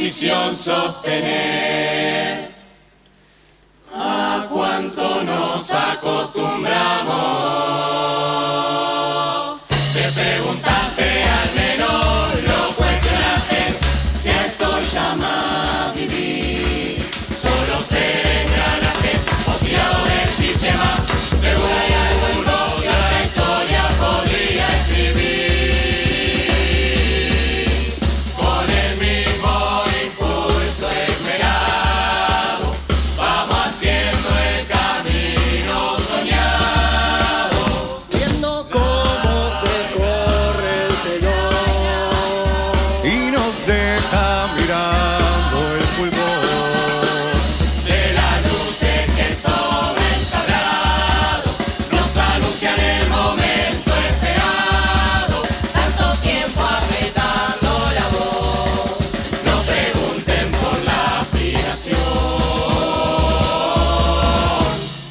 posición sostener.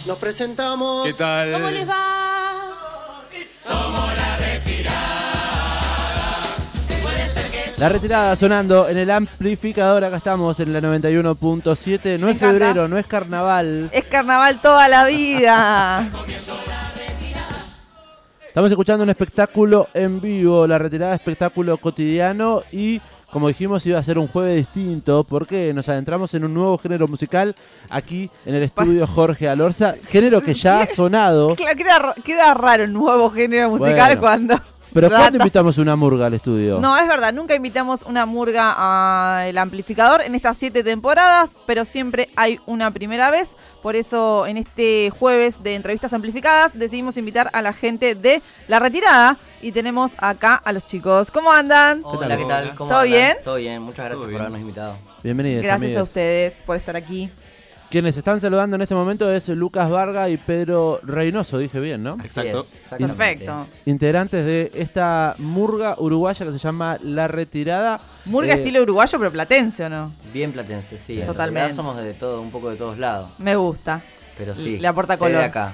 Nos presentamos. ¿Qué tal? ¿Cómo les va? Somos la retirada. Puede ser que La retirada sonando en el amplificador, acá estamos en la 91.7, no Me es encanta. febrero, no es carnaval. Es carnaval toda la vida. Estamos escuchando un espectáculo en vivo, la retirada espectáculo cotidiano y como dijimos iba a ser un jueves distinto porque nos adentramos en un nuevo género musical aquí en el estudio Jorge Alorza, género que ya ha sonado, Claro, queda, ra- queda raro un nuevo género musical Bueno. cuando. Pero ¿cuándo invitamos una murga al estudio? No, es verdad, nunca invitamos una murga al amplificador en estas siete temporadas, pero siempre hay una primera vez. Por eso en este jueves de entrevistas amplificadas decidimos invitar a la gente de La Retirada y tenemos acá a los chicos. ¿Cómo andan? tal? Hola, ¿qué tal? ¿Cómo ¿Todo andan? bien? Todo bien, muchas gracias por habernos invitado. Bienvenidos. Gracias a ustedes por estar aquí. Quienes están saludando en este momento es Lucas Varga y Pedro Reynoso, dije bien, ¿no? Exacto. es. Perfecto. Integrantes de esta murga uruguaya que se llama La Retirada. Murga Eh, estilo uruguayo, pero platense, ¿o no? Bien platense, sí. en Totalmente. realidad somos de todo, un poco de todos lados. Me gusta. Pero sí. Le aporta sé de color. acá.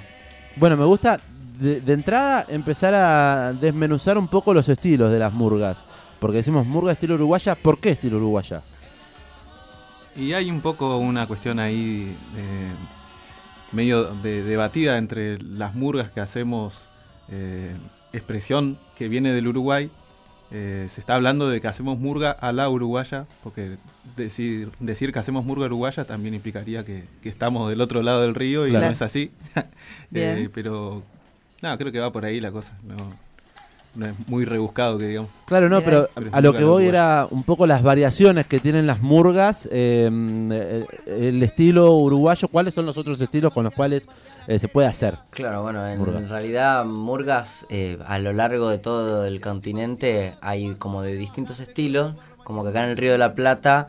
Bueno, me gusta de, de entrada empezar a desmenuzar un poco los estilos de las murgas. Porque decimos murga estilo uruguaya, ¿por qué estilo uruguaya? Y hay un poco una cuestión ahí eh, medio de- debatida entre las murgas que hacemos, eh, expresión que viene del Uruguay. Eh, se está hablando de que hacemos murga a la uruguaya, porque decir, decir que hacemos murga uruguaya también implicaría que, que estamos del otro lado del río y Claro. no es así. Eh, pero, no, creo que va por ahí la cosa. No, no es muy rebuscado que digamos. Claro, no, pero a lo que voy era un poco las variaciones que tienen las murgas, eh, el, el estilo uruguayo, cuáles son los otros estilos con los cuales eh, se puede hacer. Claro, bueno, en Murga. realidad murgas eh, a lo largo de todo el continente hay como de distintos estilos, como que acá en el Río de la Plata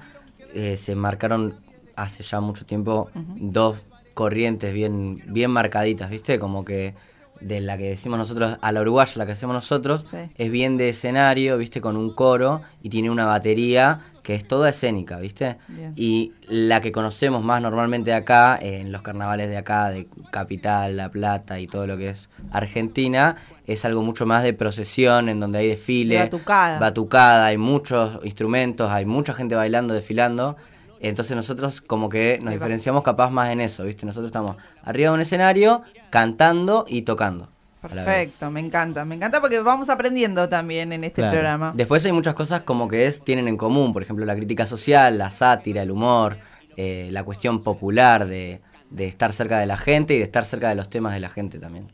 eh, se marcaron hace ya mucho tiempo dos corrientes bien, bien marcaditas, ¿viste? Como que de la que decimos nosotros a la uruguaya, la que hacemos nosotros, Sí. es bien de escenario, ¿viste? Con un coro y tiene una batería que es toda escénica, ¿viste? Bien. Y la que conocemos más normalmente acá, en los carnavales de acá, de Capital, La Plata y todo lo que es Argentina, es algo mucho más de procesión, en donde hay desfile, De batucada. batucada, hay muchos instrumentos, hay mucha gente bailando, desfilando. Entonces nosotros como que nos diferenciamos capaz más en eso, ¿viste? Nosotros estamos arriba de un escenario, cantando y tocando. Perfecto, me encanta. Me encanta porque vamos aprendiendo también en este Claro. programa. Después hay muchas cosas como que es tienen en común, por ejemplo, la crítica social, la sátira, el humor, eh, la cuestión popular de, de estar cerca de la gente y de estar cerca de los temas de la gente también.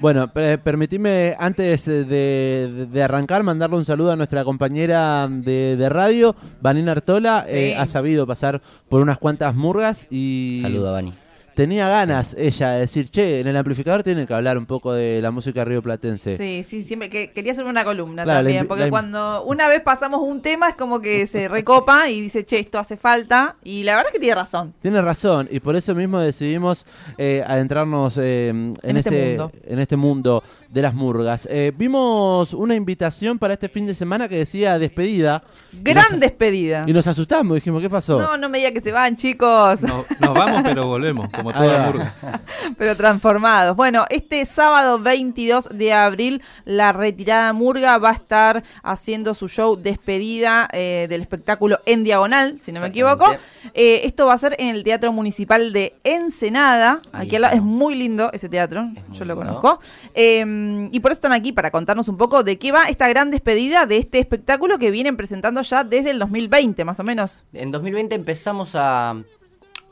Bueno, eh, permitime antes eh, de, de- de arrancar mandarle un saludo a nuestra compañera de, de radio, Vanina Artola. Sí. Eh, ha sabido pasar por unas cuantas murgas y Saludo a. tenía ganas ella de decir, che, en el amplificador tienen que hablar un poco de la música río platense. Sí, sí, siempre que quería hacer una columna Claro, también, porque la cuando una vez pasamos un tema es como que se recopa y dice, che, esto hace falta, y la verdad es que tiene razón. Tiene razón, y por eso mismo decidimos eh, adentrarnos eh, en, En este ese, mundo. en este mundo de las murgas. Eh, vimos una invitación para este fin de semana que decía despedida. y Gran nos- despedida. Y nos asustamos, dijimos, ¿qué pasó? No, no me diga que se van, chicos. No- nos vamos, pero volvemos, como como toda murga. Pero transformados. Bueno, este sábado 22 de abril, la retirada Murga va a estar haciendo su show despedida eh, del espectáculo en diagonal, si no me equivoco. Eh, esto va a ser en el Teatro Municipal de Ensenada. Ahí Aquí al lado- es muy lindo ese teatro, Es yo lo lindo. conozco. Eh, y por eso están aquí para contarnos un poco de qué va esta gran despedida de este espectáculo que vienen presentando ya desde el 2020, más o menos. En 2020 empezamos a,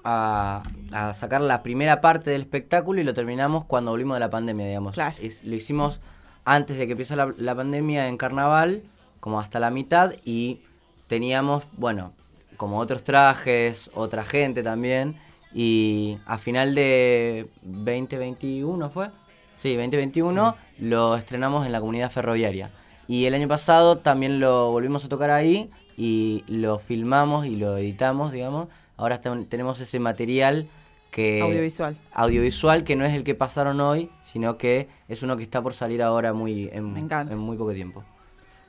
a, a sacar la primera parte del espectáculo y lo terminamos cuando volvimos de la pandemia, digamos. Claro. Es- lo hicimos antes de que empiece la, la pandemia en carnaval, como hasta la mitad, y teníamos, bueno, como otros trajes, otra gente también, y a final de 2021 fue, sí, 2021, lo estrenamos en la comunidad ferroviaria. Y el año pasado también lo volvimos a tocar ahí y lo filmamos y lo editamos, digamos. Ahora tenemos ese material que Audiovisual. audiovisual que no es el que pasaron hoy, sino que es uno que está por salir ahora muy en, Me encanta. en muy poco tiempo.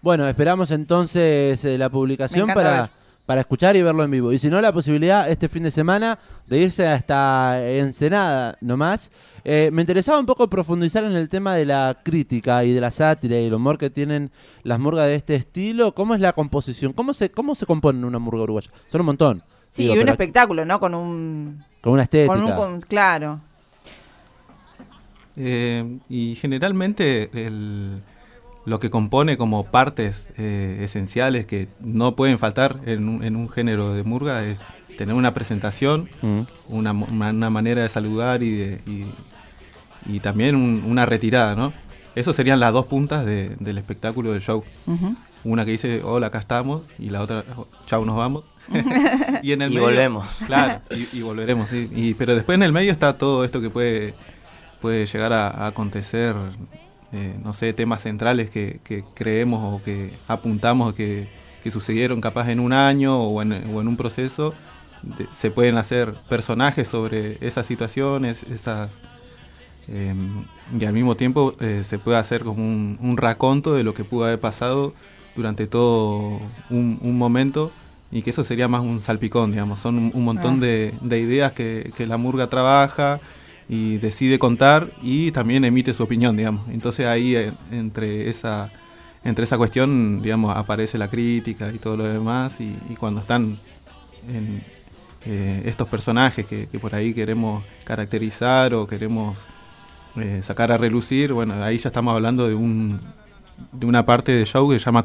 Bueno, esperamos entonces eh, la publicación para, ver. para escuchar y verlo en vivo. Y si no, la posibilidad este fin de semana de irse hasta Ensenada nomás. Eh, me interesaba un poco profundizar en el tema de la crítica y de la sátira y el humor que tienen las murgas de este estilo. ¿Cómo es la composición? ¿Cómo se, cómo se compone una murga uruguaya? Son un montón. Sí, Digo, y un espectáculo, ¿no? Con un... Con una estética. Con un con- claro. Eh, y generalmente el- lo que compone como partes eh, esenciales que no pueden faltar en un, en un género de murga es tener una presentación, Mm. una, una- manera de saludar y, de- y, y también un- una retirada, ¿no? Esas serían las dos puntas de- del espectáculo del show. Una que dice, hola, acá estamos, y la otra, "Oh, chau, nos vamos. y en el Y medio- volvemos. Claro, y, y volveremos, sí. Y, pero después en el medio está todo esto que puede, puede llegar a, a acontecer, eh, no sé, temas centrales que, que creemos o que apuntamos que, que sucedieron capaz en un año o en, o en un proceso. De- se pueden hacer personajes sobre esas situaciones, esas... eh, y al mismo tiempo eh, se puede hacer como un, un raconto de lo que pudo haber pasado durante todo un, un momento y que eso sería más un salpicón, digamos. Son un, un montón Ah. de, de ideas que, que la murga trabaja y decide contar y también emite su opinión, digamos. Entonces ahí eh, entre esa entre esa cuestión, digamos, aparece la crítica y todo lo demás y, y cuando están en eh, estos personajes que, que por ahí queremos caracterizar o queremos eh, sacar a relucir, bueno, ahí ya estamos hablando de un de una parte del show que se llama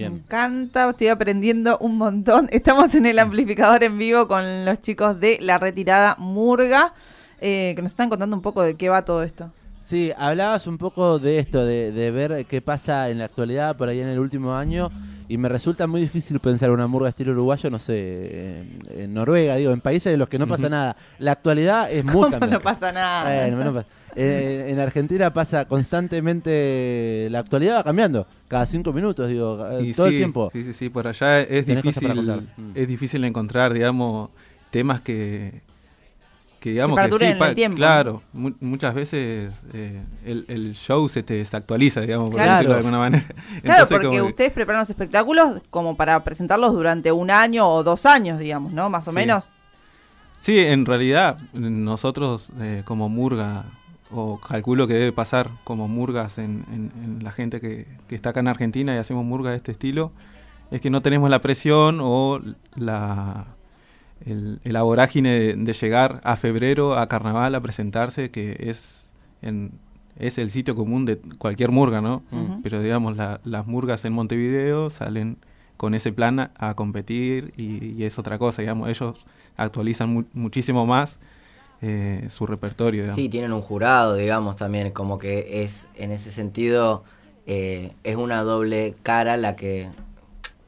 Me encanta, estoy aprendiendo un montón. Estamos en el amplificador en vivo con los chicos de La Retirada Murga, eh, que nos están contando un poco de qué va todo esto. Sí, hablabas un poco de esto, de, de ver qué pasa en la actualidad por ahí en el último año, y me resulta muy difícil pensar una murga estilo uruguayo, no sé, en, Noruega, digo, en países en los que no pasa nada. La actualidad es muy ¿Cómo no pasa nada? Bueno, no pasa. Eh, en Argentina pasa constantemente, la actualidad va cambiando, cada cinco minutos, digo, eh, Y todo sí, el tiempo. Sí, sí, sí, por allá es difícil. Mm. es difícil encontrar, digamos, temas que, que digamos Que sí, el tiempo. claro, mu- muchas veces eh, el, el show se te desactualiza, digamos, por Claro. decirlo de alguna manera. Claro, Entonces, porque como que- ustedes preparan los espectáculos como para presentarlos durante un año o dos años, digamos, ¿no? Más o Sí. menos. Sí, en realidad nosotros eh, como murga, o calculo que debe pasar como murgas en, en- en la gente que, que está acá en Argentina y hacemos murga de este estilo, es que no tenemos la presión o la, el, el vorágine de, de llegar a febrero a carnaval a presentarse, que es, en, es el sitio común de cualquier murga, ¿no? Pero digamos, la- las murgas en Montevideo salen con ese plan a, a competir y, y es otra cosa, digamos, ellos actualizan mu- muchísimo más eh, su repertorio. Sí, tienen un jurado, digamos, también, como que es, en ese sentido, eh, es una doble cara la que,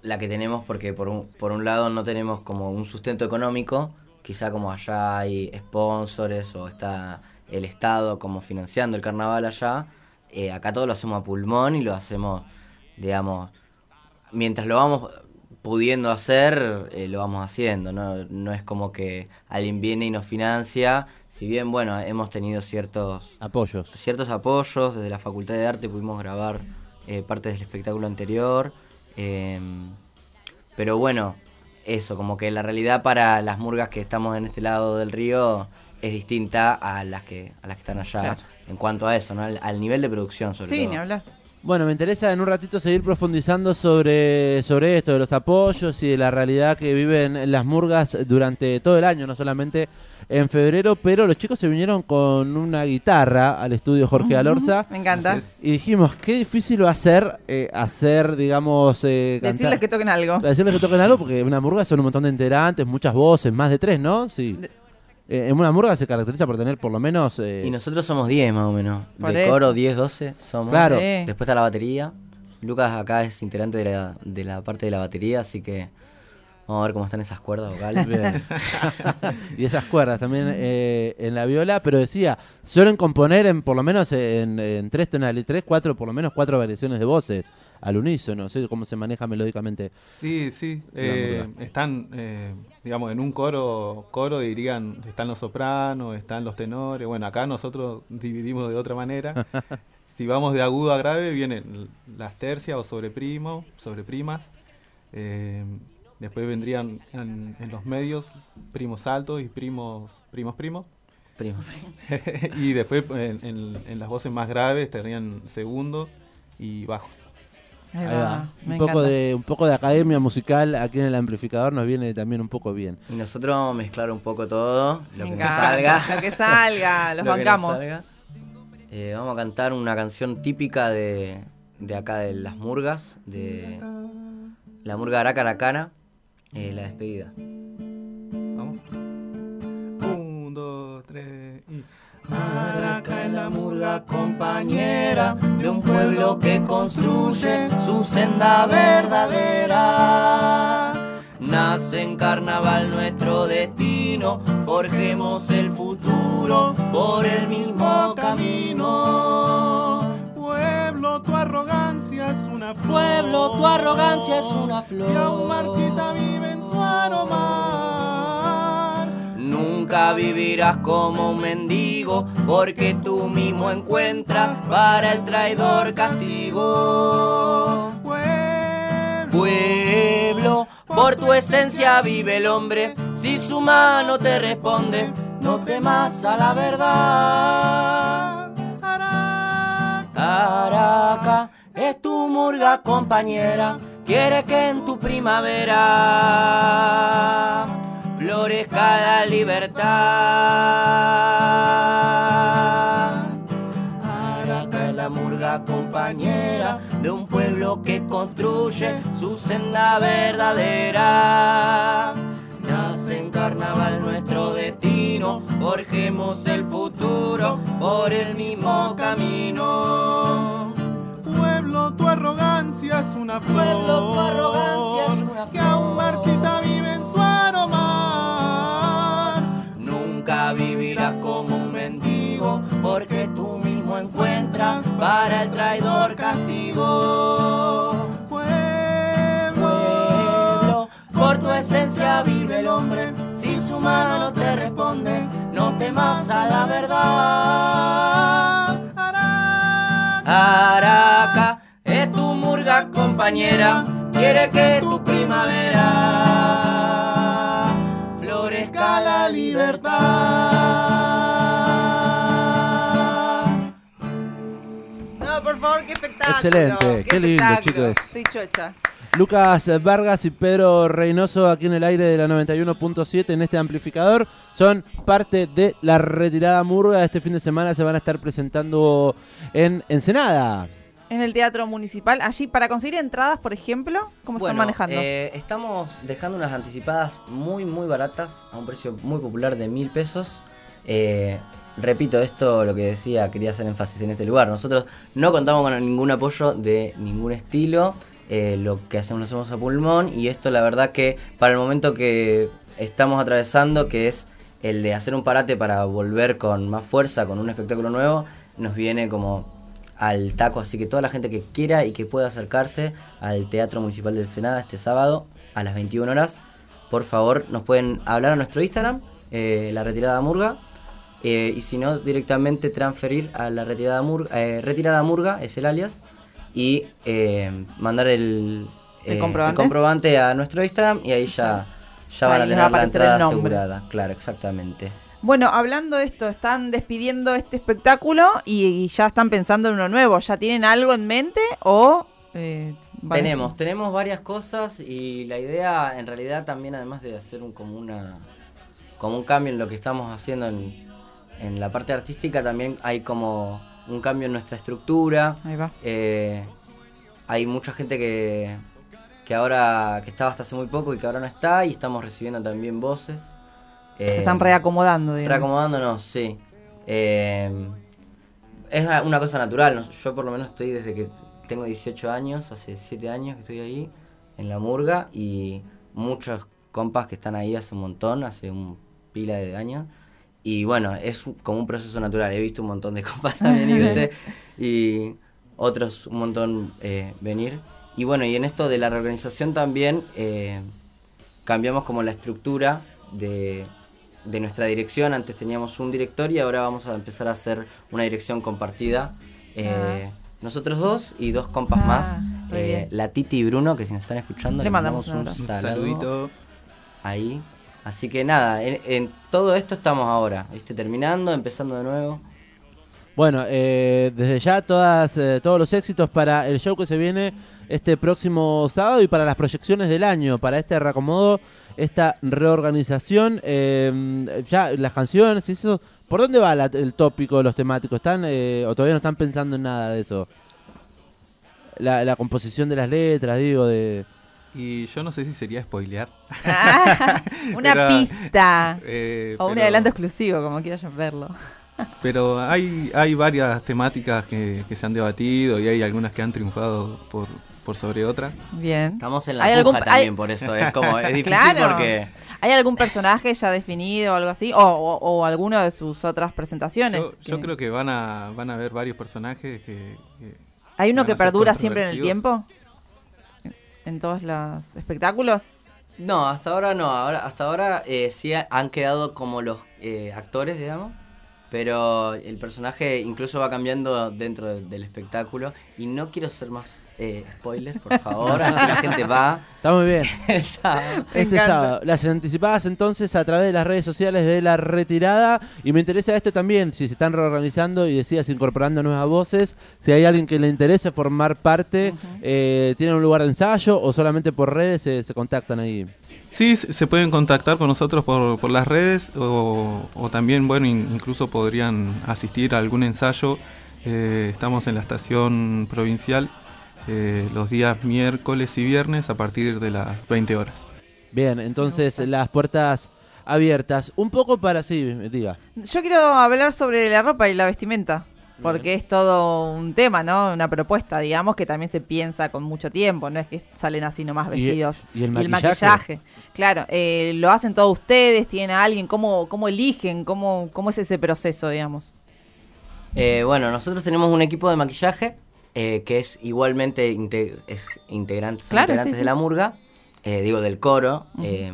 la que tenemos, porque por un, por un lado no tenemos como un sustento económico, quizá como allá hay sponsors o está el Estado como financiando el carnaval allá, eh, acá todo lo hacemos a pulmón y lo hacemos, digamos, mientras lo vamos pudiendo hacer, eh, lo vamos haciendo, ¿no? No es como que alguien viene y nos financia, si bien, bueno, hemos tenido ciertos, Apoyos. ciertos apoyos, desde la Facultad de Arte pudimos grabar eh, partes del espectáculo anterior, eh, pero bueno, eso, como que la realidad para las murgas que estamos en este lado del río es distinta a las que, a las que están allá. Claro. En cuanto a eso, ¿no? Al, al nivel de producción, sobre Sí, todo. ni hablar. Bueno, me interesa en un ratito seguir profundizando sobre, sobre esto, de los apoyos y de la realidad que viven las murgas durante todo el año, no solamente en febrero, pero los chicos se vinieron con una guitarra al estudio Jorge Alorza Me encanta. Y dijimos, qué difícil va a ser eh, hacer, digamos, eh, Decirles cantar- que toquen algo. Decirles que toquen algo, porque una murga son un montón de integrantes, muchas voces, más de tres, ¿no? Sí. De- Eh, en una murga se caracteriza por tener por lo menos... eh, Y nosotros somos 10 más o menos. Por de eso. coro 10, 12 somos. Claro. Sí. Después está la batería. Lucas acá es integrante de la, de la parte de la batería, así que vamos a ver cómo están esas cuerdas vocales. Bien. y esas cuerdas también eh, en la viola, pero decía, suelen componer en por lo menos en, en tres tonalidades, tres, cuatro, por lo menos cuatro variaciones de voces al unísono, no sé cómo se maneja melódicamente. Sí, sí. Eh, están, eh, digamos, en un coro, coro dirían, están los sopranos, están los tenores. Bueno, acá nosotros dividimos de otra manera. si vamos de agudo a grave, vienen las tercias o sobreprimos, sobreprimas. Eh, después vendrían en, en los medios primos altos y primos, primos, primos. Primo. y después en, en- en las voces más graves estarían segundos y bajos. Ahí Ahí va. va. Me Un poco, de, un poco de academia musical aquí en el amplificador nos viene también un poco bien. Y nosotros vamos a mezclar un poco todo, lo Me que nos salga. Lo que salga, los Lo bancamos. salga. Eh, vamos a cantar una canción típica de, de acá de las murgas, de la murga Aracaracana, eh, la despedida. Vamos. Un, dos, tres y. Maraca es la murga compañera de un pueblo que construye su senda verdadera. Nace en carnaval nuestro destino, forjemos el futuro por el mismo camino. Pueblo, tu arrogancia es una flor. Pueblo, tu arrogancia es una flor. Y aún marchita vive en su aromar. Nunca vivirás como un mendigo, porque tú mismo encuentras para el traidor castigo. Pueblo, por tu esencia vive el hombre, si su mano te responde, no temas a la verdad. Araca es tu murga compañera, quiere que en tu primavera florezca la libertad. Que construye su senda verdadera. Nace en carnaval nuestro destino, forjemos el futuro por el mismo camino. pueblo, tu arrogancia es una flor. Pueblo, tu arrogancia es una Que aún flor. marchita vive en para el traidor castigo. Pueblo, por tu esencia vive el hombre, si su mano te responde, no temas a la verdad. Araca es tu murga compañera, quiere que tu primavera florezca la libertad. Favor, qué espectáculo. Excelente, qué lindo, espectáculo. chicos. Estoy chocha. Lucas Vargas y Pedro Reynoso aquí en el aire de la 91.7 en este amplificador son parte de la retirada murga. Este fin de semana se van a estar presentando en Ensenada. En el Teatro Municipal, allí para conseguir entradas, por ejemplo, ¿cómo están Bueno, manejando? eh, estamos dejando unas anticipadas muy, muy baratas, a un precio muy popular de mil pesos. Eh, repito, esto lo que decía, quería hacer énfasis en este lugar. Nosotros no contamos con ningún apoyo de ningún estilo. eh, lo que hacemos lo hacemos a pulmón. Y esto, la verdad, que para el momento que estamos atravesando, que es el de hacer un parate para volver con más fuerza, con un espectáculo nuevo, nos viene como al taco, así que toda la gente que quiera y que pueda acercarse al Teatro Municipal del Senado este sábado a las 21 horas, por favor nos pueden hablar a nuestro Instagram, eh, la retirada murga, eh, y si no, directamente transferir a la retirada murga, eh, retirada murga es el alias, y eh, mandar el, ¿El eh, comprobante? comprobante a nuestro Instagram y ahí ya ya van a les va a tener la entrada asegurada. Claro, exactamente. Bueno, hablando de esto, están despidiendo este espectáculo y, y ya están pensando en uno nuevo. ¿Ya tienen algo en mente o...? eh, van- Tenemos, tenemos varias cosas y la idea en realidad también además de hacer un, como una como un cambio en lo que estamos haciendo en, en la parte artística también hay como un cambio en nuestra estructura. Ahí va. Eh, hay mucha gente que, que ahora que estaba hasta hace muy poco y que ahora no está y estamos recibiendo también voces. Se Eh, están reacomodando, digamos. Reacomodándonos, sí. Eh, es una cosa natural. Yo por lo menos estoy desde que tengo 18 años, hace 7 años que estoy ahí, en la murga, y muchos compas que están ahí hace un montón, hace un pila de años. Y bueno, es como un proceso natural. He visto un montón de compas también irse y otros un montón eh, venir. Y bueno, y en esto de la reorganización también eh, cambiamos como la estructura de, de nuestra dirección. Antes teníamos un director y ahora vamos a empezar a hacer una dirección compartida. Eh, Nosotros dos y dos compas Ah, más. eh, la Titi y Bruno, que si nos están escuchando, Le mandamos mandamos un un, Un saludo saludito. ahí. Así que nada, en, todo esto estamos ahora, ¿viste? terminando, empezando de nuevo. Bueno, eh, desde ya todas, eh, todos los éxitos para el show que se viene este próximo sábado y para las proyecciones del año, para este reacomodo, esta reorganización. eh, ya las canciones y eso, ¿por dónde va la- el tópico, los temáticos? ¿Están eh, o todavía no están pensando en nada de eso? La composición de las letras, digo, de... Y yo no sé si sería spoilear. Ah, una Pero, pista. eh, O un adelanto exclusivo, como quieras verlo. Pero hay, hay varias temáticas que, que se han debatido y hay algunas que han triunfado por, por sobre otras. Bien. Estamos en la ¿Hay puja algún- también, hay- por eso es como, es difícil Claro. porque... ¿Hay algún personaje ya definido o algo así? O, o- o alguno de sus otras presentaciones. Yo, yo creo que van a, van a haber varios personajes que... que ¿Hay uno que perdura siempre en el tiempo? ¿En todos los espectáculos? No, hasta ahora no. Ahora, hasta ahora eh, sí ha- han quedado como los eh, actores, digamos. Pero el personaje incluso va cambiando dentro de- del espectáculo. Y no quiero ser más eh, spoilers, por favor. así la gente va. Está muy bien. sábado. Este sábado. Las anticipadas entonces a través de las redes sociales de la retirada. Y me interesa esto también, si se están reorganizando y decías incorporando nuevas voces, si hay alguien que le interese formar parte, eh, ¿tienen un lugar de ensayo o solamente por redes se, se contactan ahí? Sí, se pueden contactar con nosotros por, por las redes o, o también, bueno, in- incluso podrían asistir a algún ensayo. Eh, estamos en la estación provincial eh, los días miércoles y viernes a partir de las 20 horas. Bien, entonces las puertas abiertas. Un poco para, sí, diga. Yo quiero hablar sobre la ropa y la vestimenta. Porque es todo un tema, ¿no? Una propuesta, digamos, que también se piensa con mucho tiempo. No es que salen así nomás Y- vestidos. y el maquillaje. maquillaje. Claro, eh, lo hacen todos ustedes, tienen a alguien, ¿cómo, cómo eligen? ¿Cómo, ¿Cómo es ese proceso, digamos? Eh, bueno, nosotros tenemos un equipo de maquillaje eh, que es igualmente inte- es integrante, son Claro, integrantes sí, de la murga, eh, digo del coro. eh,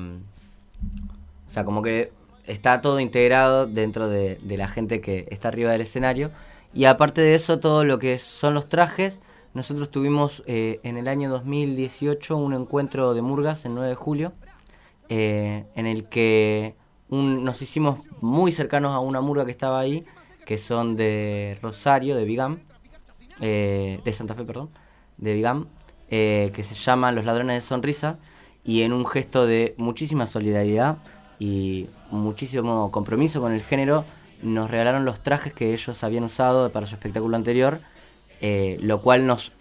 o sea, como que está todo integrado dentro de, de la gente que está arriba del escenario. Y aparte de eso, todo lo que son los trajes, nosotros tuvimos eh, en el año 2018 un encuentro de murgas el 9 de julio, eh, en el que un- nos hicimos muy cercanos a una murga que estaba ahí, que son de Rosario, de Vigam, eh, de Santa Fe, perdón, de Vigam, eh, que se llaman Los Ladrones de Sonrisa, y en un gesto de muchísima solidaridad y muchísimo compromiso con el género, nos regalaron los trajes que ellos habían usado para su espectáculo anterior, eh, lo cual nos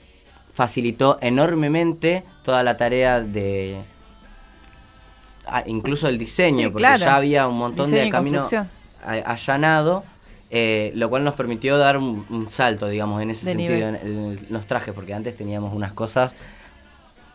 facilitó enormemente toda la tarea de ah, incluso el diseño, Sí, porque claro. ya había un montón Diseño de camino allanado, eh, lo cual nos permitió dar un, un salto, digamos, en ese De sentido, en, en los trajes, porque antes teníamos unas cosas,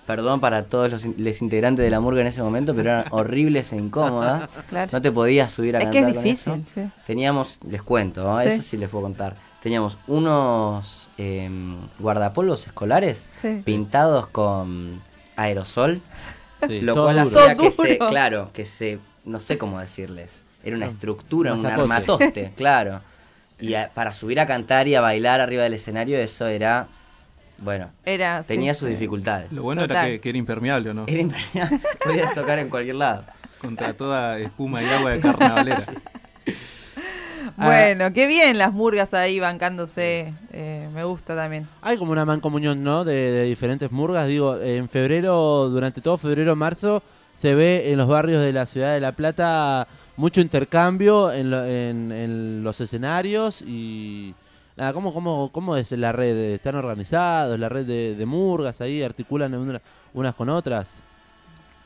perdón para todos los, in- los integrantes de la murga en ese momento, pero eran horribles e incómodas. Claro. No te podías subir a Es que es cantar con difícil, eso. sí. Teníamos, les cuento, ¿no? Sí. eso sí les puedo contar. Teníamos unos em, guardapolvos escolares Sí. pintados con aerosol, Sí, lo todo cual duro. hacía que se, claro, que se, no sé cómo decirles, era una estructura, un armatoste, claro. Y a- para subir a cantar y a bailar arriba del escenario, eso era, bueno, Era, sí, tenía sus sí. dificultades. Lo bueno Total. era que, que era impermeable, ¿o ¿no? Era impresionante, podías tocar en cualquier lado. contra toda espuma y agua de carnavalera. Ah. Bueno, qué bien las murgas ahí bancándose. eh, me gusta también. Hay como una mancomunión, ¿no? De, de diferentes murgas. Digo, en febrero, durante todo febrero, marzo, se ve en los barrios de la ciudad de La Plata mucho intercambio en, lo- en- en los escenarios y... Nada, ¿cómo, cómo, ¿Cómo es la red? ¿Están organizados? ¿La red de, de murgas ahí articulan una- unas con otras?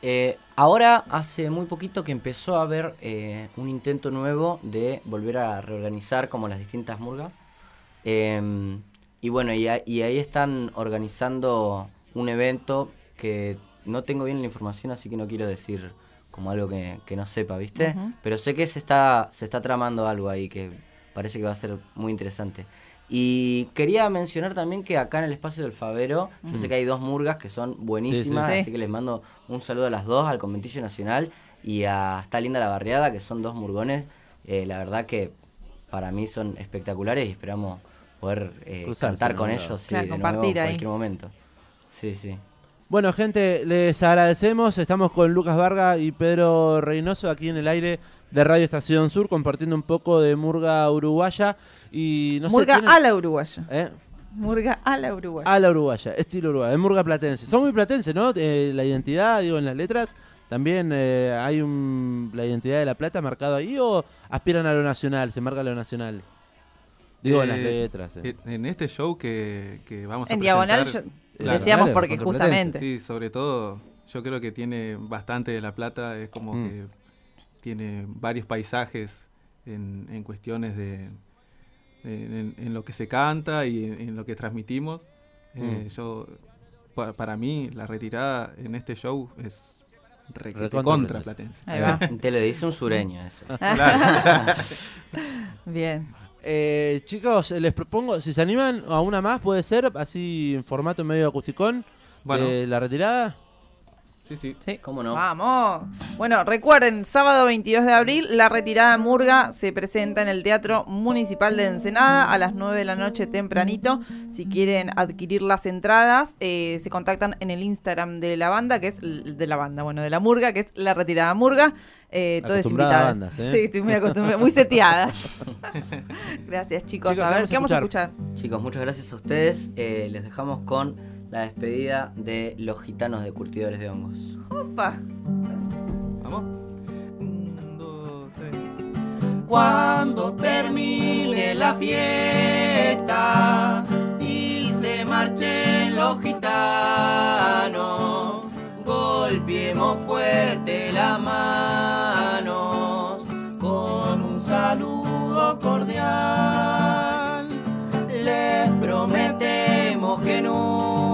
Eh, ahora hace muy poquito que empezó a haber eh, un intento nuevo de volver a reorganizar como las distintas murgas. Eh, y bueno, y, a- y ahí están organizando un evento que no tengo bien la información, así que no quiero decir como algo que, que no sepa, ¿viste? Pero sé que se está, se está tramando algo ahí que parece que va a ser muy interesante. Y quería mencionar también que acá en el espacio del Favero, yo sé que hay dos murgas que son buenísimas, Sí. así que les mando un saludo a las dos, al Conventillo Nacional y a Está Linda la Barriada, que son dos murgones. Eh, la verdad que para mí son espectaculares y esperamos poder eh, cantar con ellos Claro, de nuevo en cualquier momento. Sí, sí. Bueno, gente, les agradecemos. Estamos con Lucas Varga y Pedro Reynoso aquí en el aire de Radio Estación Sur compartiendo un poco de murga uruguaya y no sé, Murga ¿tienen- a la uruguaya. ¿Eh? Murga a la uruguaya. A la uruguaya, estilo uruguaya, es murga platense. Son muy platense, ¿no? Eh, la identidad, digo, en las letras, también eh, hay un, la identidad de la plata marcado ahí o aspiran a lo nacional, se marca lo nacional. Digo, en las Eh, letras. eh. En este show que, que vamos a en diagonal presentar, yo- Claro, decíamos porque justamente. Sí, sobre todo, yo creo que tiene bastante de La Plata, es como Mm. que tiene varios paisajes en, en cuestiones de en, en lo que se canta y en, en lo que transmitimos. Eh, Mm. yo pa- para mí la retirada en este show es contra platense. Platense. Ahí va. Te lo dice un sureño eso. Bien. Eh, chicos, les propongo, si se animan a una más, puede ser, así en formato medio acusticón, Bueno. de la retirada. Sí, sí. Sí. ¿Cómo no? Vamos. Bueno, recuerden, sábado 22 de abril, la retirada Murga se presenta en el Teatro Municipal de Ensenada a las 9 de la noche tempranito. Si quieren adquirir las entradas, eh, se contactan en el Instagram de la banda, que es de la banda, bueno, de la Murga, que es la retirada Murga. Eh, invitadas. bandas, ¿eh? Sí, estoy muy acostumbrada, muy seteada. Gracias, chicos. Chicos, a ¿qué ver, vamos a ¿qué vamos a escuchar? escuchar? Chicos, muchas gracias a ustedes. Eh, les dejamos con la despedida de los gitanos de curtidores de hongos. Opa. Vamos. Un, dos, tres. Cuando termine la fiesta y se marchen los gitanos, golpeemos fuerte las manos con un saludo cordial. Les prometemos que nunca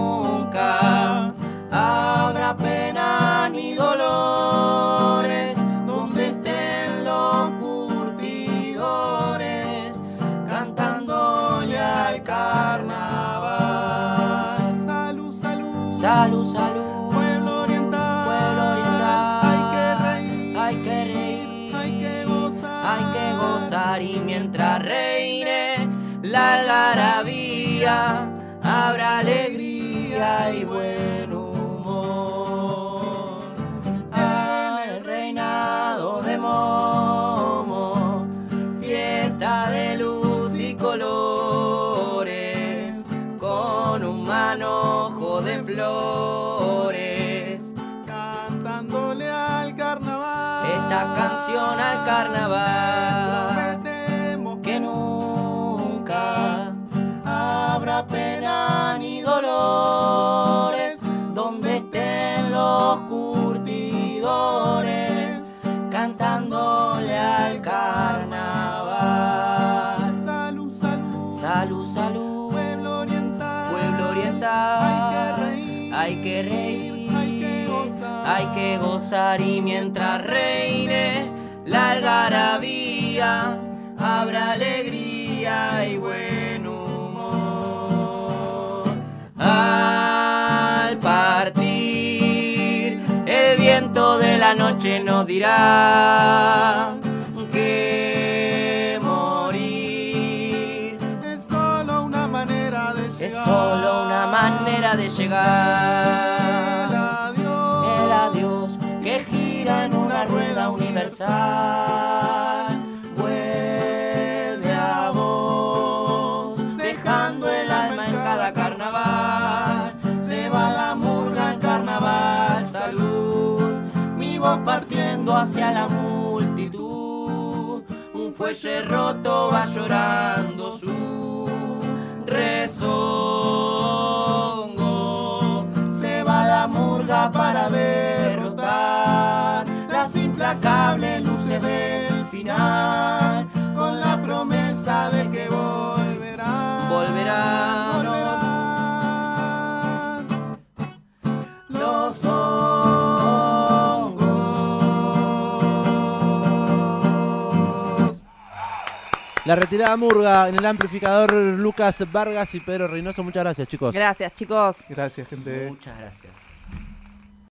y mientras reine la algarabía, habrá alegría y buen humor. En el reinado de Momo, fiesta de luz y colores, con un manojo de flores. Cantándole al carnaval. Esta canción al carnaval. Los curtidores cantándole al carnaval. Salud, salud, salud, salud, pueblo oriental, pueblo oriental, hay que reír, hay que reír, hay que gozar, hay que gozar y mientras reine la algarabía, habrá alegría y buen humor. Al la noche nos dirá que morir es solo una manera de llegar. es solo una manera de El llegar. adiós, El adiós que gira en una rueda sal hacia la multitud. Un fuelle roto va llorando su rezongo. Se va la murga para derrotar las implacables luces del final, con la promesa de que volverán. Volverán. La retirada Murga en el amplificador Lucas Vargas y Pedro Reynoso. Muchas gracias, chicos. Gracias, chicos. Gracias, gente. Muchas gracias.